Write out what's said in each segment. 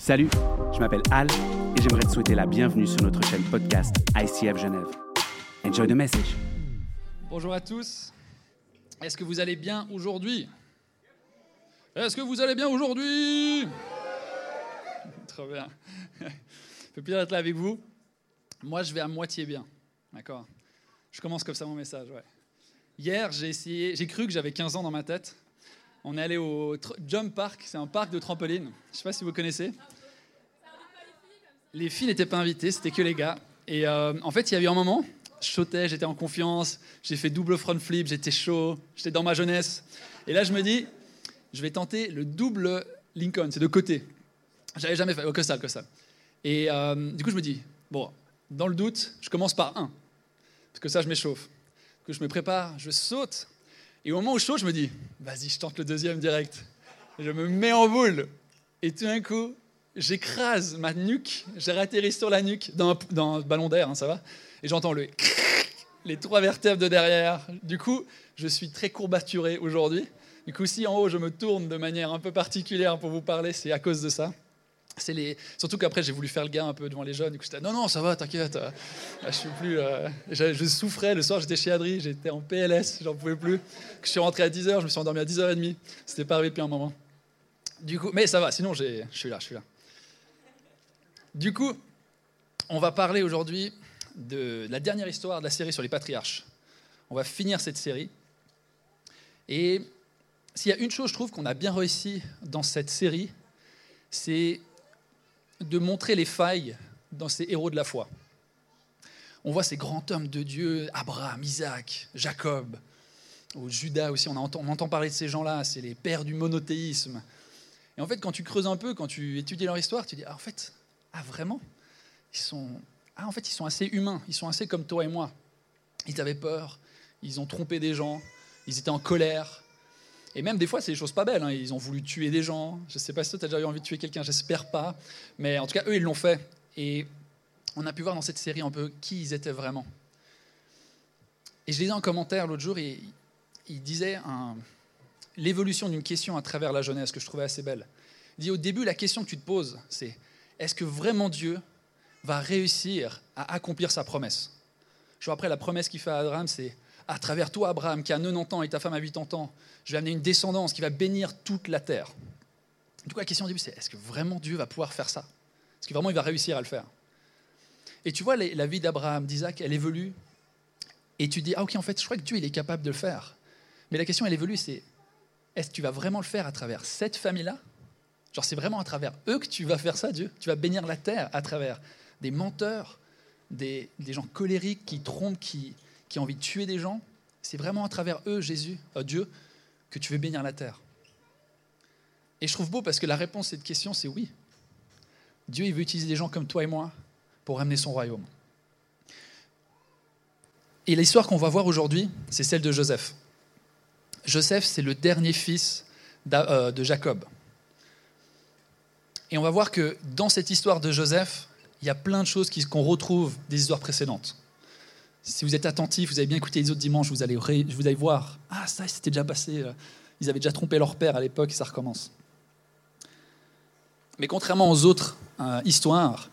Salut, je m'appelle Al et j'aimerais te souhaiter la bienvenue sur notre chaîne podcast ICF Genève. Enjoy the message. Bonjour à tous. Est-ce que vous allez bien aujourd'hui? Est-ce que vous allez bien aujourd'hui? Trop bien. Fait plaisir d'être là avec vous. Moi, je vais à moitié bien. D'accord? Je commence comme ça mon message. Hier, j'ai essayé, j'ai cru que j'avais 15 ans dans ma tête. On est allé au Jump Park, c'est un parc de trampoline. Je ne sais pas si vous connaissez. Les filles n'étaient pas invitées, c'était que les gars. Et euh, en fait, il y a eu un moment, je sautais, j'étais en confiance, j'ai fait double front flip, j'étais chaud, j'étais dans ma jeunesse. Et là, je me dis, je vais tenter le double Lincoln, c'est de côté. J'avais jamais fait, oh, que ça, que ça. Et euh, du coup, je me dis, bon, dans le doute, je commence par un, parce que ça, je m'échauffe. Que je me prépare, je saute, et au moment où je saute, je me dis, vas-y, je tente le deuxième direct. Je me mets en boule, et tout d'un coup, j'écrase ma nuque, j'ai atterri sur la nuque dans un ballon d'air, hein, ça va, et j'entends le les trois vertèbres de derrière. Du coup, je suis très courbaturé aujourd'hui. Du coup, si en haut je me tourne de manière un peu particulière pour vous parler, c'est à cause de ça. Surtout qu'après j'ai voulu faire le gars un peu devant les jeunes. Du coup, j'étais non non ça va, t'inquiète. Euh, Je suis plus. euh, souffrais le soir, j'étais chez Adri, j'étais en PLS, j'en pouvais plus. Je suis rentré à 10h, je me suis endormi à 10h30. C'était pas arrivé depuis un moment. Du coup, mais ça va. Sinon, je suis là, je suis là. Du coup, on va parler aujourd'hui de la dernière histoire de la série sur les patriarches. On va finir cette série. Et s'il y a une chose, je trouve, qu'on a bien réussi dans cette série, c'est de montrer les failles dans ces héros de la foi. On voit ces grands hommes de Dieu, Abraham, Isaac, Jacob, ou Judas aussi, on entend, on entend parler de ces gens-là, c'est les pères du monothéisme. Et en fait, quand tu creuses un peu, quand tu étudies leur histoire, tu dis, ah, en fait, ah vraiment? Ils sont, ah, en fait, ils sont assez humains, ils sont assez comme toi et moi. Ils avaient peur, ils ont trompé des gens, ils étaient en colère. Et même des fois, c'est des choses pas belles. hein. Ils ont voulu tuer des gens. Je ne sais pas si toi, tu as déjà eu envie de tuer quelqu'un, j'espère pas. Mais en tout cas, eux, ils l'ont fait. Et on a pu voir dans cette série un peu qui ils étaient vraiment. Et je lisais un commentaire l'autre jour, et il disait l'évolution d'une question à travers la jeunesse, que je trouvais assez belle. Il dit au début, la question que tu te poses, c'est est-ce que vraiment Dieu va réussir à accomplir sa promesse? Je vois après, la promesse qu'il fait à Abraham, c'est à travers toi, Abraham, qui a 90 ans et ta femme a 80 ans, je vais amener une descendance qui va bénir toute la terre. Du coup, la question au début, c'est est-ce que vraiment Dieu va pouvoir faire ça? Est-ce que vraiment il va réussir à le faire? Et tu vois, la vie d'Abraham, d'Isaac, elle évolue. Et tu dis, ah ok, en fait, je crois que Dieu, il est capable de le faire. Mais la question, elle évolue, c'est est-ce que tu vas vraiment le faire à travers cette famille-là? Genre, c'est vraiment à travers eux que tu vas faire ça, Dieu? Tu vas bénir la terre à travers des menteurs, des, des gens colériques qui trompent, qui, qui ont envie de tuer des gens. C'est vraiment à travers eux, Jésus, euh, Dieu, que tu veux bénir la terre. Et je trouve beau parce que la réponse à cette question, c'est oui. Dieu, il veut utiliser des gens comme toi et moi pour ramener son royaume. Et l'histoire qu'on va voir aujourd'hui, c'est celle de Joseph. Joseph, c'est le dernier fils euh, de Jacob. Et on va voir que dans cette histoire de Joseph, il y a plein de choses qu'on retrouve des histoires précédentes. Si vous êtes attentif, vous avez bien écouté les autres dimanches, vous allez, vous allez voir, ah ça, c'était déjà passé, euh, ils avaient déjà trompé leur père à l'époque et ça recommence. Mais contrairement aux autres euh, histoires,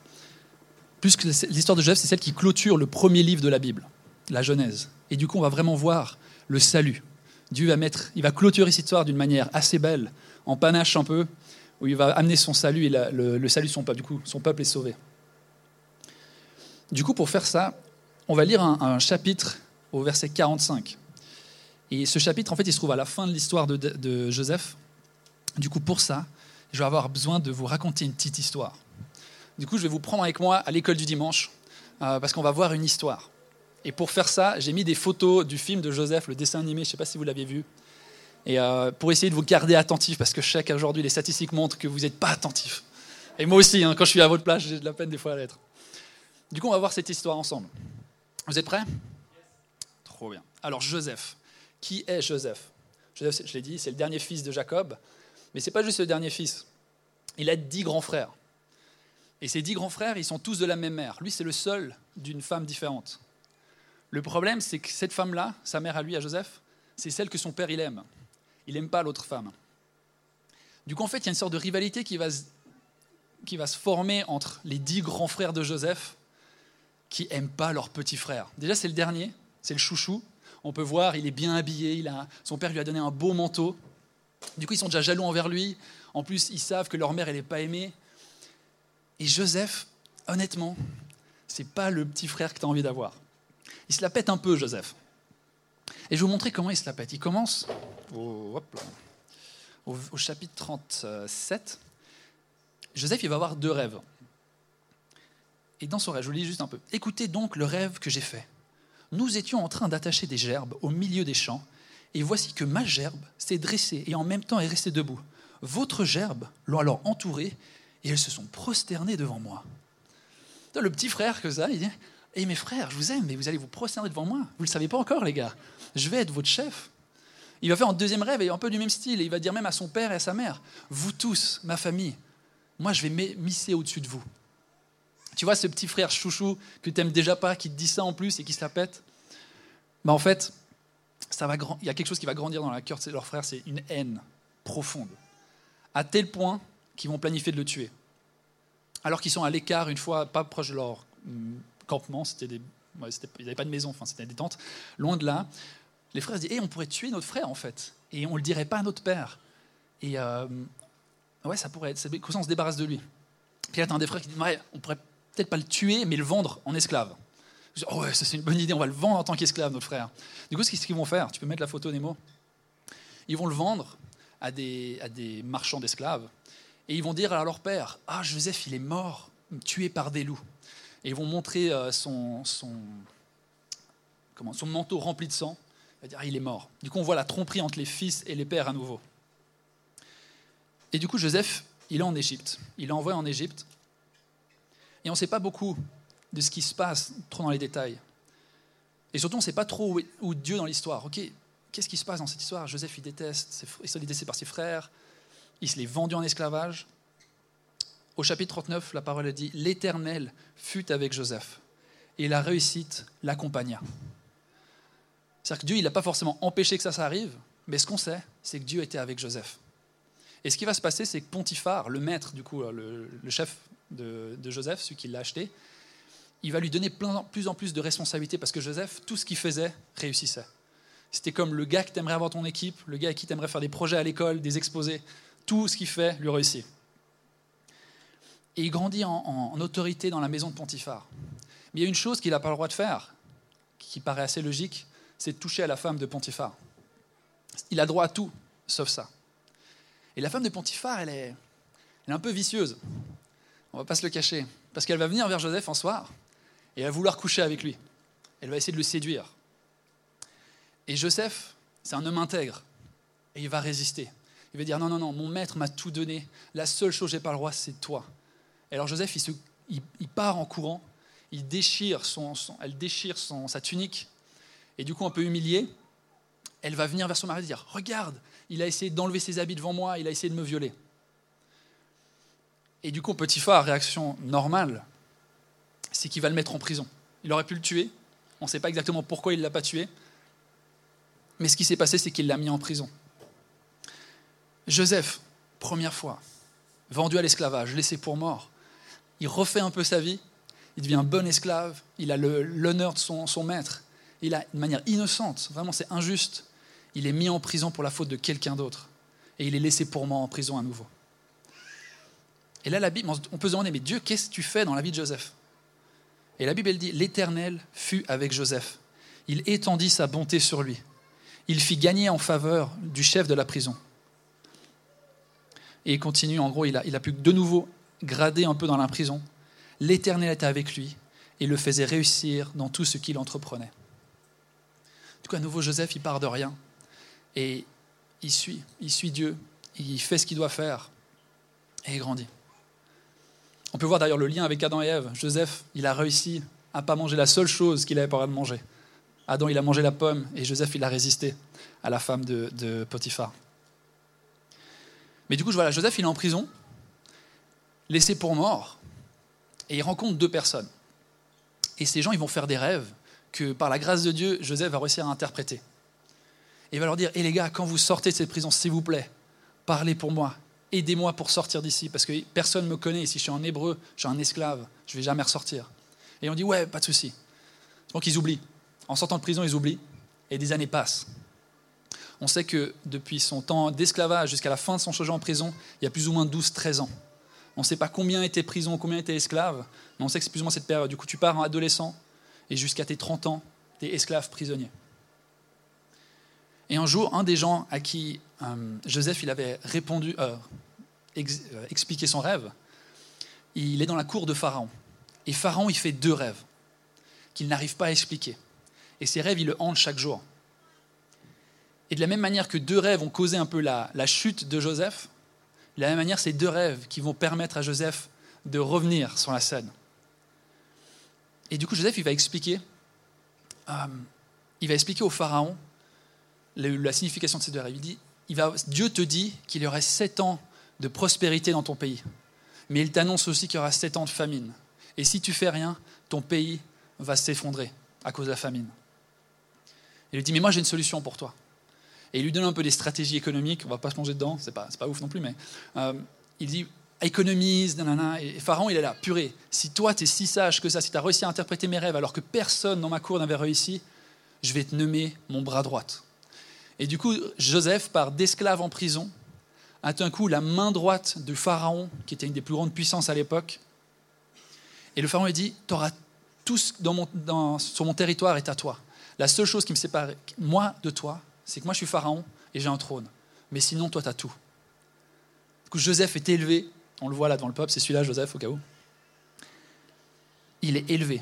plus que l'histoire de Joseph, c'est celle qui clôture le premier livre de la Bible, la Genèse. Et du coup, on va vraiment voir le salut. Dieu va mettre, il va clôturer cette histoire d'une manière assez belle, en panache un peu, où il va amener son salut et le, le salut de son peuple. Du coup, son peuple est sauvé. Du coup, pour faire ça, on va lire un, chapitre au verset 45. Et ce chapitre, en fait, il se trouve à la fin de l'histoire de, de Joseph. Du coup, pour ça, je vais avoir besoin de vous raconter une petite histoire. Du coup, je vais vous prendre avec moi à l'école du dimanche, euh, parce qu'on va voir une histoire. Et pour faire ça, j'ai mis des photos du film de Joseph, le dessin animé, je ne sais pas si vous l'aviez vu. Et euh, pour essayer de vous garder attentif, parce que je sais qu'aujourd'hui, les statistiques montrent que vous n'êtes pas attentif. Et moi aussi, hein, quand je suis à votre place, j'ai de la peine des fois à l'être. Du coup, on va voir cette histoire ensemble. Vous êtes prêts? Trop bien. Alors, Joseph. Qui est Joseph? Joseph, je l'ai dit, c'est le dernier fils de Jacob. Mais ce n'est pas juste le dernier fils. Il a dix grands frères. Et ces dix grands frères, ils sont tous de la même mère. Lui, c'est le seul d'une femme différente. Le problème, c'est que cette femme-là, sa mère à lui, à Joseph, c'est celle que son père, il aime. Il n'aime pas l'autre femme. Du coup, en fait, il y a une sorte de rivalité qui va, qui va se former entre les dix grands frères de Joseph qui n'aiment pas leur petit frère. Déjà, c'est le dernier, c'est le chouchou. On peut voir, il est bien habillé, il a, son père lui a donné un beau manteau. Du coup, ils sont déjà jaloux envers lui. En plus, ils savent que leur mère, elle n'est pas aimée. Et Joseph, honnêtement, c'est pas le petit frère que tu as envie d'avoir. Il se la pète un peu, Joseph. Et je vais vous montrer comment il se la pète. Il commence au, au chapitre 37. Joseph, il va avoir deux rêves. Et dans son rêve, je vous lis juste un peu. Écoutez donc le rêve que j'ai fait. Nous étions en train d'attacher des gerbes au milieu des champs, et voici que ma gerbe s'est dressée et en même temps est restée debout. Votre gerbe l'ont alors entourée, et elles se sont prosternées devant moi. Le petit frère que ça, il dit Eh mes frères, je vous aime, mais vous allez vous prosterner devant moi. Vous ne le savez pas encore, les gars. Je vais être votre chef. Il va faire un deuxième rêve, et un peu du même style, et il va dire même à son père et à sa mère Vous tous, ma famille, moi je vais m'hisser au-dessus de vous. Tu vois ce petit frère chouchou que tu n'aimes déjà pas, qui te dit ça en plus et qui se la pète bah, En fait, ça il y a quelque chose qui va grandir dans la cœur de leur frère, c'est une haine profonde. À tel point qu'ils vont planifier de le tuer. Alors qu'ils sont à l'écart, une fois, pas proche de leur hum, campement, c'était ils n'avaient pas de maison, enfin, c'était des tentes, loin de là. Les frères se disent, hey, on pourrait tuer notre frère en fait, et on ne le dirait pas à notre père. Et euh, ouais, ça pourrait être, c'est on se débarrasse de lui. Puis là, as un des frères qui dit, ouais, on pourrait peut-être pas le tuer, mais le vendre en esclave. Je dis, oh ouais, ça c'est une bonne idée, on va le vendre en tant qu'esclave, notre frère. Du coup, ce qu'ils vont faire, tu peux mettre la photo Nemo Ils vont le vendre à des, marchands d'esclaves, et ils vont dire à leur père, ah, Joseph, il est mort, tué par des loups. Et ils vont montrer euh, son, son manteau rempli de sang. Il va dire, ah, il est mort. Du coup, on voit la tromperie entre les fils et les pères à nouveau. Et du coup, Joseph, il est en Égypte. Il est envoyé en Égypte. Et on ne sait pas beaucoup de ce qui se passe, trop dans les détails. Et surtout, on ne sait pas trop où, Dieu dans l'histoire. Ok, qu'est-ce qui se passe dans cette histoire? Joseph, il déteste, il se détesté par ses frères, il se les vendu en esclavage. Au chapitre 39, la parole dit L'Éternel fut avec Joseph, et la réussite l'accompagna. C'est-à-dire que Dieu, il n'a pas forcément empêché que ça, ça arrive, mais ce qu'on sait, c'est que Dieu était avec Joseph. Et ce qui va se passer, c'est que Pontifar, le maître, du coup, le chef de, Joseph, celui qui l'a acheté, il va lui donner plus en plus de responsabilités parce que Joseph, tout ce qu'il faisait, réussissait. C'était comme le gars que tu aimerais avoir ton équipe, le gars avec qui tu aimerais faire des projets à l'école, des exposés. Tout ce qu'il fait lui réussit. Et il grandit en, autorité dans la maison de Pontifar. Mais il y a une chose qu'il n'a pas le droit de faire, qui paraît assez logique, c'est de toucher à la femme de Pontifar. Il a droit à tout, sauf ça. Et la femme de Pontifar, elle est un peu vicieuse. On va pas se le cacher. Parce qu'elle va venir vers Joseph un soir et elle va vouloir coucher avec lui. Elle va essayer de le séduire. Et Joseph, c'est un homme intègre. Et il va résister. Il va dire Non, non, non, mon maître m'a tout donné. La seule chose que j'ai pas le roi, c'est toi. Et alors Joseph, il, part en courant. Il déchire son, elle déchire sa tunique. Et du coup, un peu humilié, elle va venir vers son mari et dire Regarde, il a essayé d'enlever ses habits devant moi, il a essayé de me violer. Et du coup, Petit Potiphar, réaction normale, c'est qu'il va le mettre en prison. Il aurait pu le tuer. On ne sait pas exactement pourquoi il ne l'a pas tué. Mais ce qui s'est passé, c'est qu'il l'a mis en prison. Joseph, première fois, vendu à l'esclavage, laissé pour mort, il refait un peu sa vie, il devient un bon esclave, il a l'honneur de son, son maître, il a une manière innocente, vraiment c'est injuste, il est mis en prison pour la faute de quelqu'un d'autre, et il est laissé pour mort en prison à nouveau. Et là, la Bible, on peut se demander, mais Dieu, qu'est-ce que tu fais dans la vie de Joseph? Et la Bible, elle dit, l'Éternel fut avec Joseph. Il étendit sa bonté sur lui. Il fit gagner en faveur du chef de la prison. Et il continue, en gros, il a, pu de nouveau grader un peu dans la prison. L'Éternel était avec lui et le faisait réussir dans tout ce qu'il entreprenait. Du coup, à nouveau, Joseph, il part de rien. Et il suit, il suit Dieu, il fait ce qu'il doit faire, et il grandit. On peut voir d'ailleurs le lien avec Adam et Ève. Joseph, il a réussi à pas manger la seule chose qu'il avait pas de manger. Adam, il a mangé la pomme et Joseph, il a résisté à la femme de, Potiphar. Mais du coup, voilà, Joseph, il est en prison, laissé pour mort, et il rencontre deux personnes. Et ces gens, ils vont faire des rêves que, par la grâce de Dieu, Joseph va réussir à interpréter. Et il va leur dire, hé les gars, quand vous sortez de cette prison, s'il vous plaît, parlez pour moi, aidez-moi pour sortir d'ici, parce que personne ne me connaît, si je suis en hébreu, je suis un esclave, je ne vais jamais ressortir. Et on dit, ouais, pas de souci. Donc ils oublient. En sortant de prison, ils oublient, et des années passent. On sait que depuis son temps d'esclavage jusqu'à la fin de son séjour en prison, il y a plus ou moins 12-13 ans. On ne sait pas combien était prison, combien était esclave, mais on sait que c'est plus ou moins cette période. Du coup, tu pars en adolescent, et jusqu'à tes 30 ans, tu es esclave prisonnier. Et un jour, un des gens à qui euh, Joseph il avait répondu, euh, euh, expliqué son rêve, il est dans la cour de Pharaon. Et Pharaon, il fait deux rêves qu'il n'arrive pas à expliquer. Et ces rêves, il le hantent chaque jour. Et de la même manière que deux rêves ont causé un peu la, chute de Joseph, de la même manière, c'est deux rêves qui vont permettre à Joseph de revenir sur la scène. Et du coup, Joseph, il va expliquer, il va expliquer au Pharaon la signification de ces deux rêves. Il dit, Dieu te dit qu'il y aurait sept ans de prospérité dans ton pays. Mais il t'annonce aussi qu'il y aura sept ans de famine. Et si tu fais rien, ton pays va s'effondrer à cause de la famine. Il lui dit, mais moi j'ai une solution pour toi. Et il lui donne un peu des stratégies économiques, on va pas se plonger dedans, c'est pas, pas ouf non plus, mais euh, il dit, économise, nanana, et Pharaon il est là, purée, si toi tu es si sage que ça, si tu as réussi à interpréter mes rêves alors que personne dans ma cour n'avait réussi, je vais te nommer mon bras droit. Et du coup, Joseph part d'esclave en prison à tout un coup la main droite du pharaon, qui était une des plus grandes puissances à l'époque. Et le pharaon lui dit Tu tout sur mon territoire est à toi. La seule chose qui me sépare, moi, de toi, c'est que moi, je suis pharaon et j'ai un trône. Mais sinon, toi, tu as tout. Du coup, Joseph est élevé. On le voit là devant le peuple, c'est celui-là, Joseph, au cas où. Il est élevé.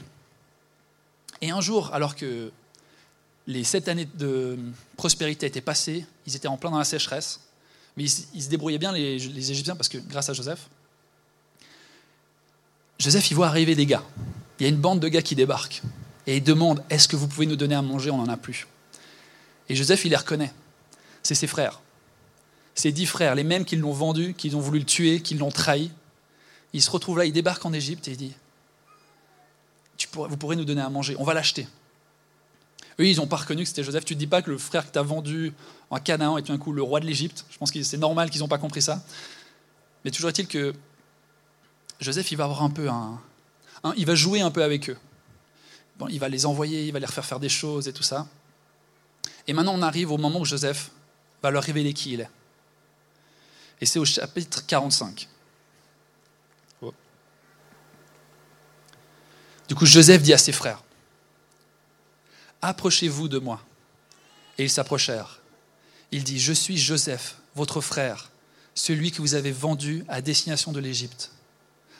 Et un jour, alors que les sept années de prospérité étaient passées, ils étaient en plein dans la sécheresse, mais ils, se débrouillaient bien, les, Égyptiens, parce que grâce à Joseph, Joseph, il voit arriver des gars. Il y a une bande de gars qui débarquent. Et ils demandent Est-ce que vous pouvez nous donner à manger? On n'en a plus. Et Joseph, il les reconnaît. C'est ses frères. Ses dix frères, les mêmes qui l'ont vendu, qui ont voulu le tuer, qui l'ont trahi. Il se retrouve là, il débarque en Égypte et il dit Vous pourrez nous donner à manger, on va l'acheter. Eux, ils n'ont pas reconnu que c'était Joseph. Tu ne dis pas que le frère que tu as vendu en Canaan est tout d'un coup le roi de l'Égypte. Je pense que c'est normal qu'ils n'ont pas compris ça. Mais toujours est-il que Joseph, il va avoir un peu un, il va jouer un peu avec eux. Bon, il va les envoyer, il va les refaire faire des choses et tout ça. Et maintenant, on arrive au moment où Joseph va leur révéler qui il est. Et c'est au chapitre 45. Du coup, Joseph dit à ses frères, Approchez-vous de moi. Et ils s'approchèrent. Il dit, Je suis Joseph, votre frère, celui que vous avez vendu à destination de l'Égypte.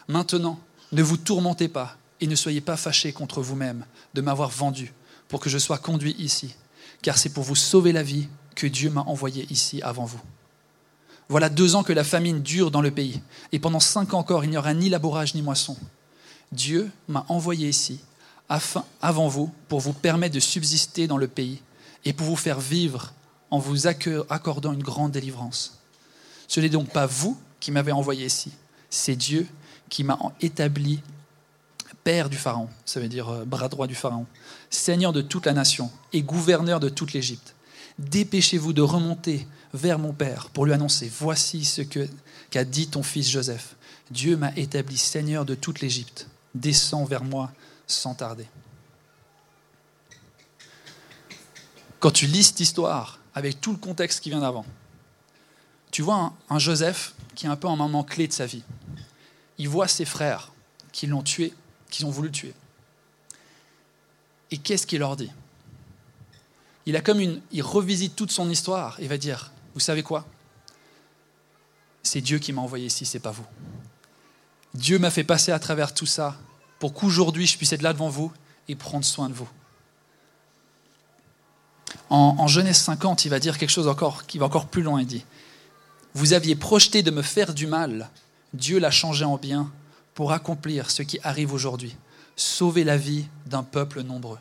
Maintenant, ne vous tourmentez pas et ne soyez pas fâchés contre vous-même de m'avoir vendu pour que je sois conduit ici, car c'est pour vous sauver la vie que Dieu m'a envoyé ici avant vous. Voilà deux ans que la famine dure dans le pays, et pendant cinq ans encore il n'y aura ni labourage ni moisson. Dieu m'a envoyé ici afin, avant vous pour vous permettre de subsister dans le pays et pour vous faire vivre en vous accordant une grande délivrance. Ce n'est donc pas vous qui m'avez envoyé ici, c'est Dieu qui m'a établi père du Pharaon, ça veut dire euh, bras droit du Pharaon, seigneur de toute la nation et gouverneur de toute l'Égypte. Dépêchez-vous de remonter vers mon père pour lui annoncer, voici ce qu'a dit ton fils Joseph. Dieu m'a établi seigneur de toute l'Égypte. Descends vers moi sans tarder. Quand tu lis cette histoire avec tout le contexte qui vient d'avant, tu vois un, Joseph qui est un peu un moment clé de sa vie. Il voit ses frères qui l'ont tué, qui ont voulu tuer. Et qu'est-ce qu'il leur dit? Il a comme une, il revisite toute son histoire et va dire, vous savez quoi? C'est Dieu qui m'a envoyé ici, c'est pas vous. Dieu m'a fait passer à travers tout ça pour qu'aujourd'hui je puisse être là devant vous et prendre soin de vous. En, Genèse 50, il va dire quelque chose encore qui va encore plus loin. Il dit Vous aviez projeté de me faire du mal, Dieu l'a changé en bien pour accomplir ce qui arrive aujourd'hui, sauver la vie d'un peuple nombreux.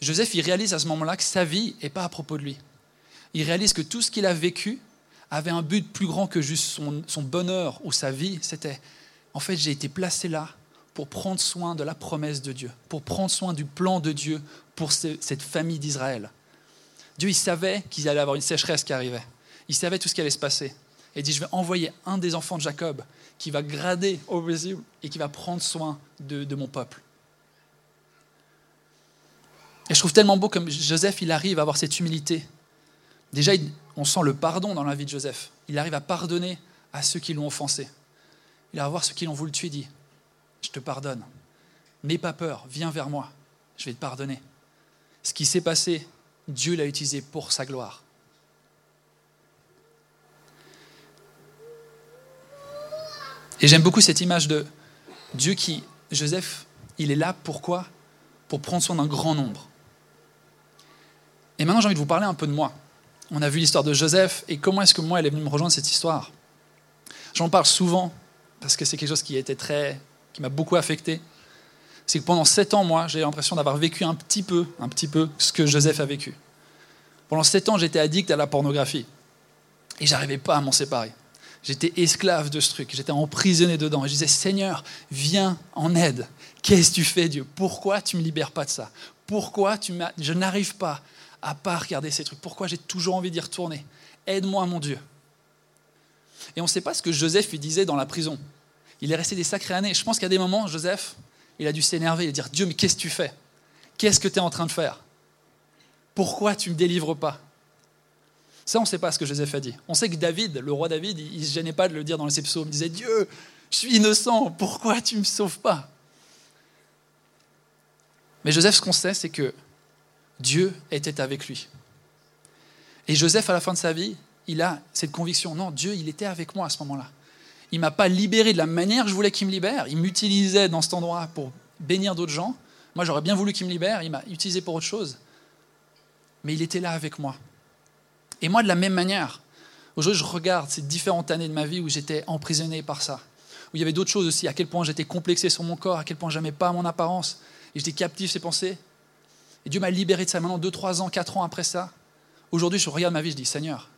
Joseph, il réalise à ce moment-là que sa vie n'est pas à propos de lui. Il réalise que tout ce qu'il a vécu avait un but plus grand que juste son, son bonheur ou sa vie. C'était, en fait, j'ai été placé là pour prendre soin de la promesse de Dieu, pour prendre soin du plan de Dieu pour cette famille d'Israël. Dieu, il savait qu'il allait avoir une sécheresse qui arrivait. Il savait tout ce qui allait se passer. et dit, je vais envoyer un des enfants de Jacob qui va grader au visible et qui va prendre soin de, mon peuple. Et je trouve tellement beau comme Joseph, il arrive à avoir cette humilité. Déjà, on sent le pardon dans la vie de Joseph. Il arrive à pardonner à ceux qui l'ont offensé. Il va voir ceux qui l'ont voulu tuer, dit, je te pardonne. N'aie pas peur, viens vers moi, je vais te pardonner. Ce qui s'est passé, Dieu l'a utilisé pour sa gloire. Et j'aime beaucoup cette image de Dieu qui, Joseph, il est là pourquoi? Pour prendre soin d'un grand nombre. Et maintenant, j'ai envie de vous parler un peu de moi. On a vu l'histoire de Joseph et comment est-ce que moi, elle est venue me rejoindre cette histoire? J'en parle souvent parce que c'est quelque chose qui, était très, qui m'a beaucoup affecté. C'est que pendant sept ans, moi, j'ai l'impression d'avoir vécu un petit peu, un petit peu ce que Joseph a vécu. Pendant sept ans, j'étais addict à la pornographie et j'arrivais pas à m'en séparer. J'étais esclave de ce truc, j'étais emprisonné dedans. Et je disais, Seigneur, viens en aide. Qu'est-ce que tu fais, Dieu? Pourquoi tu ne me libères pas de ça? Pourquoi tu je n'arrive pas à pas regarder ces trucs? Pourquoi j'ai toujours envie d'y retourner? Aide-moi, mon Dieu. Et on ne sait pas ce que Joseph lui disait dans la prison. Il est resté des sacrées années. Je pense qu'à des moments, Joseph, il a dû s'énerver et dire Dieu, mais qu'est-ce que tu fais? Qu'est-ce que tu es en train de faire? Pourquoi tu ne me délivres pas? Ça, on ne sait pas ce que Joseph a dit. On sait que David, le roi David, il ne se gênait pas de le dire dans les psaumes. Il disait Dieu, je suis innocent, pourquoi tu ne me sauves pas? Mais Joseph, ce qu'on sait, c'est que Dieu était avec lui. Et Joseph, à la fin de sa vie, il a cette conviction non, Dieu, il était avec moi à ce moment-là. Il ne m'a pas libéré de la manière que je voulais qu'il me libère. Il m'utilisait dans cet endroit pour bénir d'autres gens. Moi, j'aurais bien voulu qu'il me libère. Il m'a utilisé pour autre chose. Mais il était là avec moi. Et moi, de la même manière, aujourd'hui, je regarde ces différentes années de ma vie où j'étais emprisonné par ça, où il y avait d'autres choses aussi, à quel point j'étais complexé sur mon corps, à quel point j'aimais pas mon apparence, et j'étais captif ces pensées. Et Dieu m'a libéré de ça maintenant, 2, 3 ans, 4 ans après ça. Aujourd'hui, je regarde ma vie, je dis, Seigneur,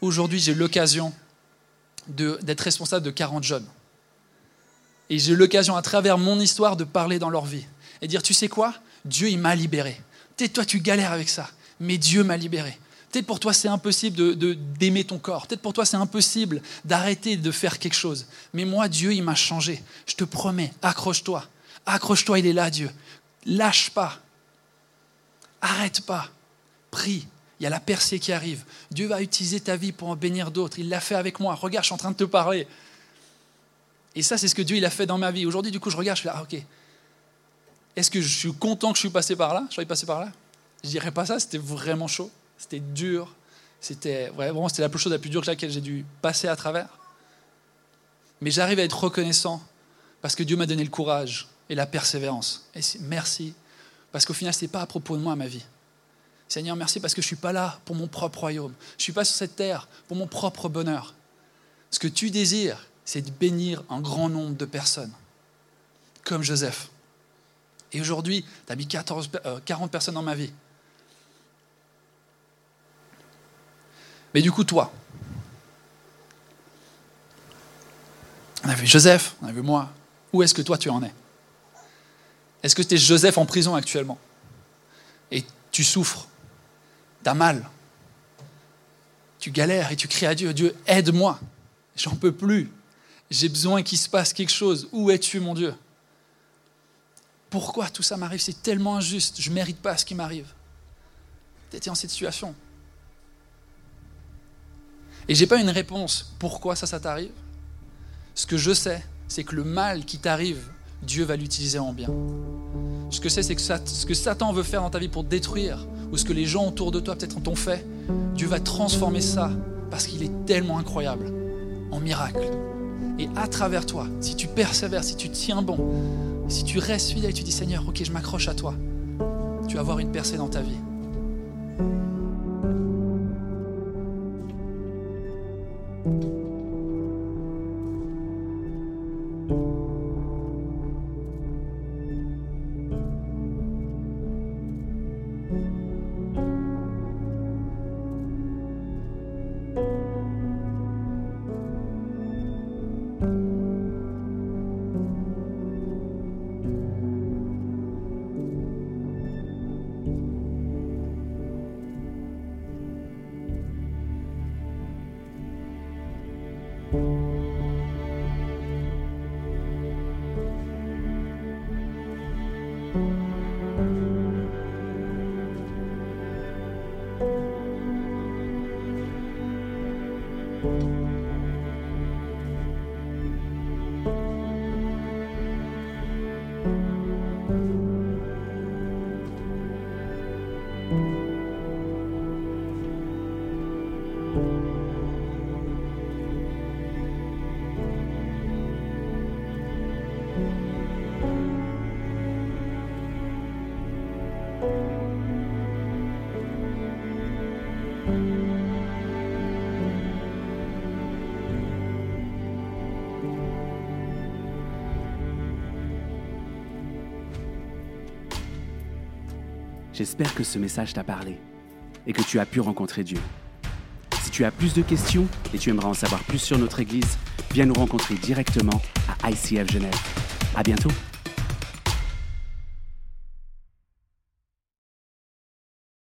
aujourd'hui, j'ai l'occasion d'être responsable de 40 jeunes. Et j'ai l'occasion, à travers mon histoire, de parler dans leur vie. Et dire, tu sais quoi? Dieu, il m'a libéré. Peut-être toi, tu galères avec ça mais Dieu m'a libéré. Peut-être pour toi c'est impossible de, d'aimer ton corps. Peut-être pour toi c'est impossible d'arrêter de faire quelque chose. Mais moi, Dieu, il m'a changé. Je te promets, accroche-toi. Accroche-toi, il est là, Dieu. Lâche pas. Arrête pas. Prie. Il y a la percée qui arrive. Dieu va utiliser ta vie pour en bénir d'autres. Il l'a fait avec moi. Regarde, je suis en train de te parler. Et ça, c'est ce que Dieu il a fait dans ma vie. Aujourd'hui, du coup, je regarde, je fais ah, ok. Est-ce que je suis content que je suis passé par là? Je suis passé par là? Je dirais pas ça, c'était vraiment chaud, c'était dur, c'était vraiment c'était la plus chose la plus dure que laquelle j'ai dû passer à travers. Mais j'arrive à être reconnaissant parce que Dieu m'a donné le courage et la persévérance. Et merci parce qu'au final, ce n'est pas à propos de moi ma vie. Seigneur, merci parce que je ne suis pas là pour mon propre royaume. Je ne suis pas sur cette terre pour mon propre bonheur. Ce que tu désires, c'est de bénir un grand nombre de personnes, comme Joseph. Et aujourd'hui, tu as mis 14, 40 personnes dans ma vie. Mais du coup, toi, on a vu Joseph, on a vu moi. Où est-ce que toi tu en es? Est-ce que tu es Joseph en prison actuellement? Et tu souffres d'un mal Tu galères et tu cries à Dieu, Dieu, aide-moi. J'en peux plus. J'ai besoin qu'il se passe quelque chose. Où es-tu, mon Dieu? Pourquoi tout ça m'arrive? C'est tellement injuste. Je ne mérite pas ce qui m'arrive. Tu étais en cette situation. Et j'ai pas une réponse pourquoi ça, ça t'arrive. Ce que je sais, c'est que le mal qui t'arrive, Dieu va l'utiliser en bien. Ce que c'est, c'est que ce que Satan veut faire dans ta vie pour détruire, ou ce que les gens autour de toi peut-être t'ont fait, Dieu va transformer ça parce qu'il est tellement incroyable en miracle. Et à travers toi, si tu persévères, si tu tiens bon, si tu restes fidèle tu dis Seigneur, ok, je m'accroche à toi, tu vas avoir une percée dans ta vie. J'espère que ce message t'a parlé et que tu as pu rencontrer Dieu. Si tu as plus de questions et tu aimeras en savoir plus sur notre Église, viens nous rencontrer directement à ICF Genève. À bientôt!